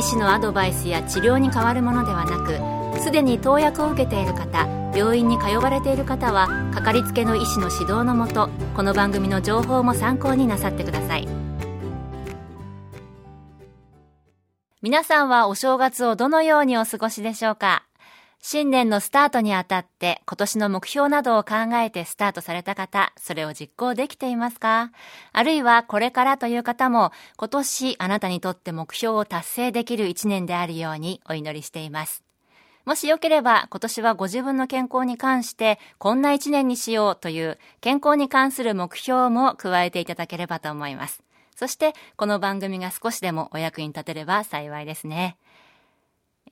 医師のアドバイスや治療に変わるものではなくすでに投薬を受けている方病院に通われている方はかかりつけの医師の指導のもとこの番組の情報も参考になさってください。皆さんはお正月をどのようにお過ごしでしょうか？新年のスタートにあたって今年の目標などを考えてスタートされた方、それを実行できていますか？あるいはこれからという方も今年あなたにとって目標を達成できる一年であるようにお祈りしています。もしよければ今年はご自分の健康に関してこんな一年にしようという健康に関する目標も加えていただければと思います。そしてこの番組が少しでもお役に立てれば幸いですね。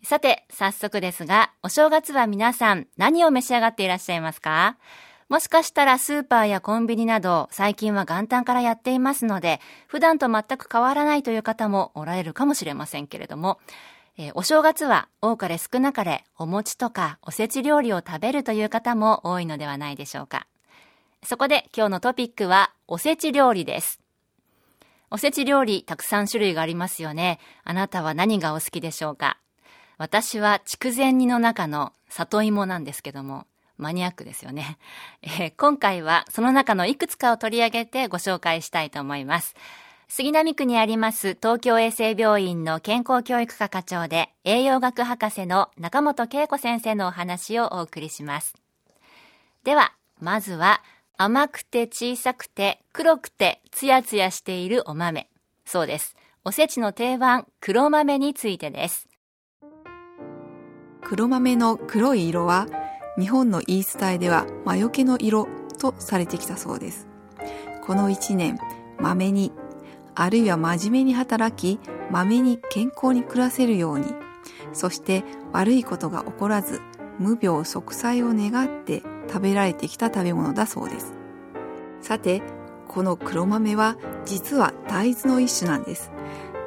さて、早速ですが、お正月は皆さん何を召し上がっていらっしゃいますか？もしかしたらスーパーやコンビニなど最近は元旦からやっていますので、普段と全く変わらないという方もおられるかもしれませんけれども、えー、お正月は多かれ少なかれお餅とかおせち料理を食べるという方も多いのではないでしょうか。そこで今日のトピックはおせち料理です。おせち料理たくさん種類がありますよね。あなたは何がお好きでしょうか？私は筑前煮の中の里芋なんですけども、マニアックですよね。えー、今回はその中のいくつかを取り上げてご紹介したいと思います。杉並区にあります東京衛生病院の健康教育科課長で栄養学博士の中本恵子先生のお話をお送りします。では、まずは甘くて小さくて黒くてツヤツヤしているお豆。そうです。おせちの定番黒豆についてです。黒豆の黒い色は日本の言い伝えでは魔除けの色とされてきたそうです。この一年、豆に、あるいは真面目に働き、豆に健康に暮らせるように、そして悪いことが起こらず、無病息災を願って食べられてきた食べ物だそうです。さて、この黒豆は実は大豆の一種なんです。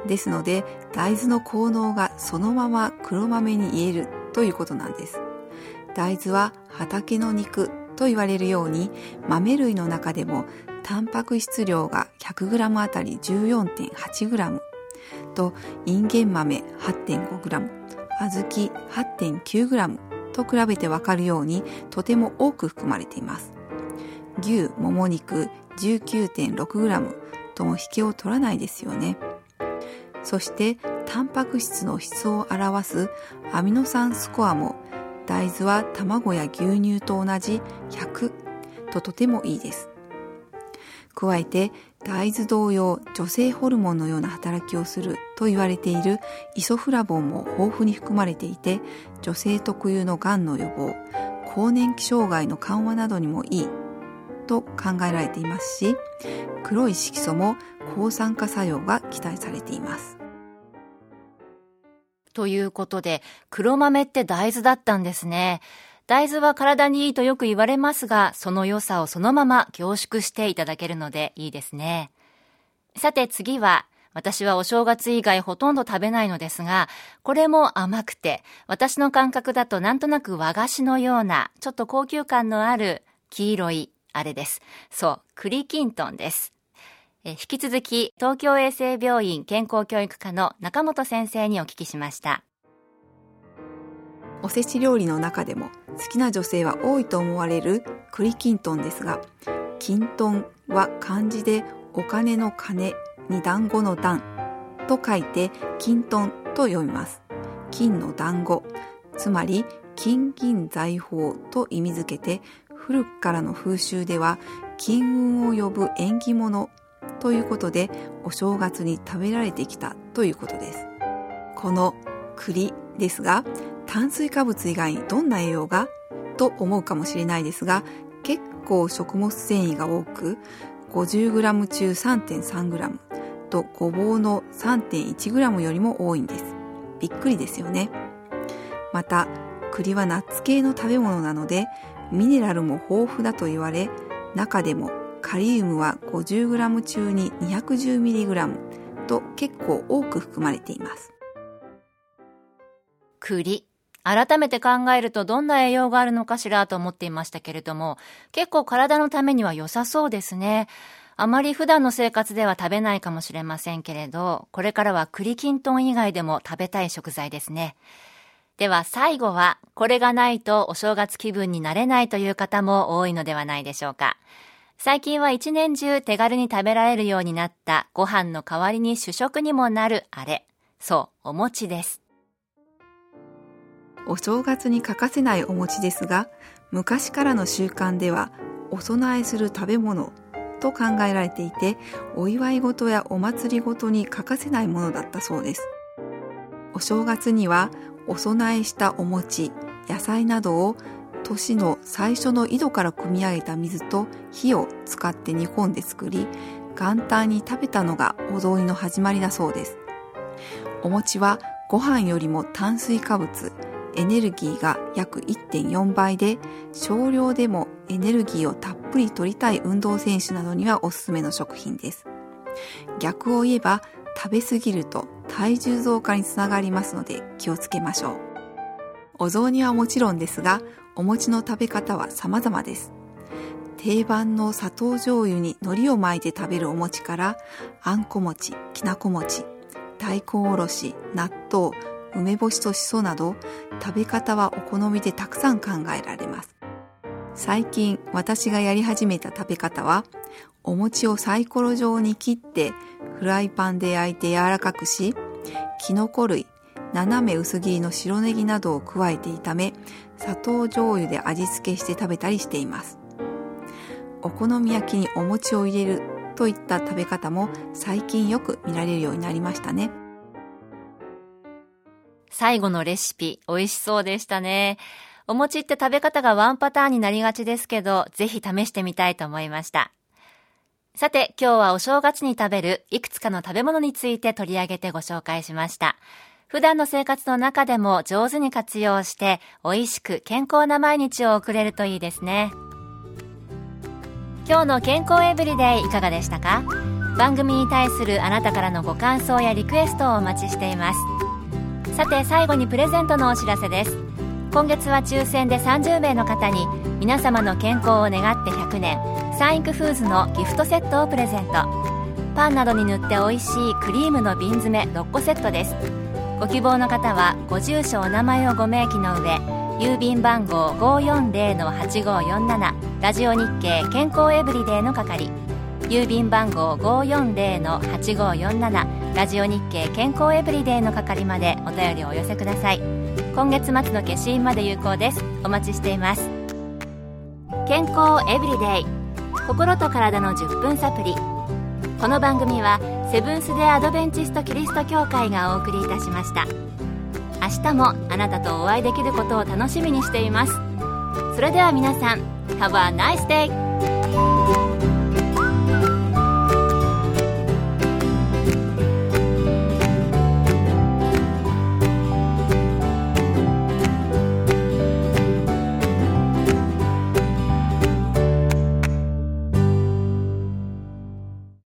ですので、大豆の効能がそのまま黒豆に言えるということなんです。大豆は畑の肉と言われるように豆類の中でもタンパク質量が 100g あたり 14.8g とインゲン豆 8.5g 小豆 8.9g と比べてわかるようにとても多く含まれています。牛もも肉 19.6g とも引けを取らないですよね。そしてタンパク質の質を表すアミノ酸スコアも大豆は卵や牛乳と同じ100ととてもいいです。加えて大豆同様女性ホルモンのような働きをすると言われているイソフラボンも豊富に含まれていて女性特有のがんの予防更年期障害の緩和などにもいいと考えられていますし黒い色素も抗酸化作用が期待されています。ということで、黒豆って大豆だったんですね。大豆は体にいいとよく言われますが、その良さをそのまま凝縮していただけるのでいいですね。さて次は、私はお正月以外ほとんど食べないのですが、これも甘くて、私の感覚だとなんとなく和菓子のような、ちょっと高級感のある黄色いあれです。そう、栗きんとんです。引き続き東京衛生病院健康教育科の中本先生にお聞きしました。おせち料理の中でも好きな女性は多いと思われる栗きんとんですがきんとんは漢字でお金の金に団子の団と書いて金とんと読みます。金の団子。つまり金銀財宝と意味づけて古くからの風習では金運を呼ぶ縁起物ということでお正月に食べられてきたということです。この栗ですが炭水化物以外にどんな栄養が？と思うかもしれないですが結構食物繊維が多く 50g 中 3.3g とごぼうの 3.1g よりも多いんです。びっくりですよね。また栗はナッツ系の食べ物なのでミネラルも豊富だと言われ中でもカリウムは 50g 中に 210mg と結構多く含まれています。栗。改めて考えるとどんな栄養があるのかしらと思っていましたけれども結構体のためには良さそうですね。あまり普段の生活では食べないかもしれませんけれどこれからは栗きんとん以外でも食べたい食材ですね。では最後はこれがないとお正月気分になれないという方も多いのではないでしょうか。最近は一年中手軽に食べられるようになったご飯の代わりに主食にもなるあれ。そう、お餅です。お正月に欠かせないお餅ですが、昔からの習慣ではお供えする食べ物と考えられていて、お祝い事やお祭り事に欠かせないものだったそうです。お正月にはお供えしたお餅、野菜などを年の最初の井戸から汲み上げた水と火を使って煮込んで作り、元旦に食べたのがお雑煮の始まりだそうです。お餅はご飯よりも炭水化物、エネルギーが約1.4倍で、少量でもエネルギーをたっぷり取りたい運動選手などにはおすすめの食品です。逆を言えば、食べ過ぎると体重増加につながりますので気をつけましょう。お雑煮はもちろんですが、お餅の食べ方は様々です。定番の砂糖醤油に海苔を巻いて食べるお餅から、あんこ餅、きなこ餅、大根おろし、納豆、梅干しとしそなど、食べ方はお好みでたくさん考えられます。最近私がやり始めた食べ方は、お餅をサイコロ状に切ってフライパンで焼いて柔らかくし、きのこ類、斜め薄切りの白ネギなどを加えて炒め、砂糖醤油で味付けして食べたりしています。お好み焼きにお餅を入れるといった食べ方も最近よく見られるようになりましたね。最後のレシピ、美味しそうでしたね。お餅って食べ方がワンパターンになりがちですけど、ぜひ試してみたいと思いました。さて、今日はお正月に食べるいくつかの食べ物について取り上げてご紹介しました。普段の生活の中でも上手に活用して美味しく健康な毎日を送れるといいですね。今日の健康エブリデイいかがでしたか？番組に対するあなたからのご感想やリクエストをお待ちしています。さて最後にプレゼントのお知らせです。今月は抽選で30名の方に皆様の健康を願って100年サンイクフーズのギフトセットをプレゼント。パンなどに塗って美味しいクリームの瓶詰め6個セットです。ご希望の方はご住所お名前をご明記の上郵便番号540-8547ラジオ日経健康エブリデイの係。郵便番号540-8547ラジオ日経健康エブリデイの係までお便りをお寄せください。今月末の消印まで有効です。お待ちしています。健康エブリデイ心と体の10分サプリ。この番組はセブンス・デ・アドベンチスト・キリスト教会がお送りいたしました明日もあなたとお会いできることを楽しみにしていますそれでは皆さん Have a nice day!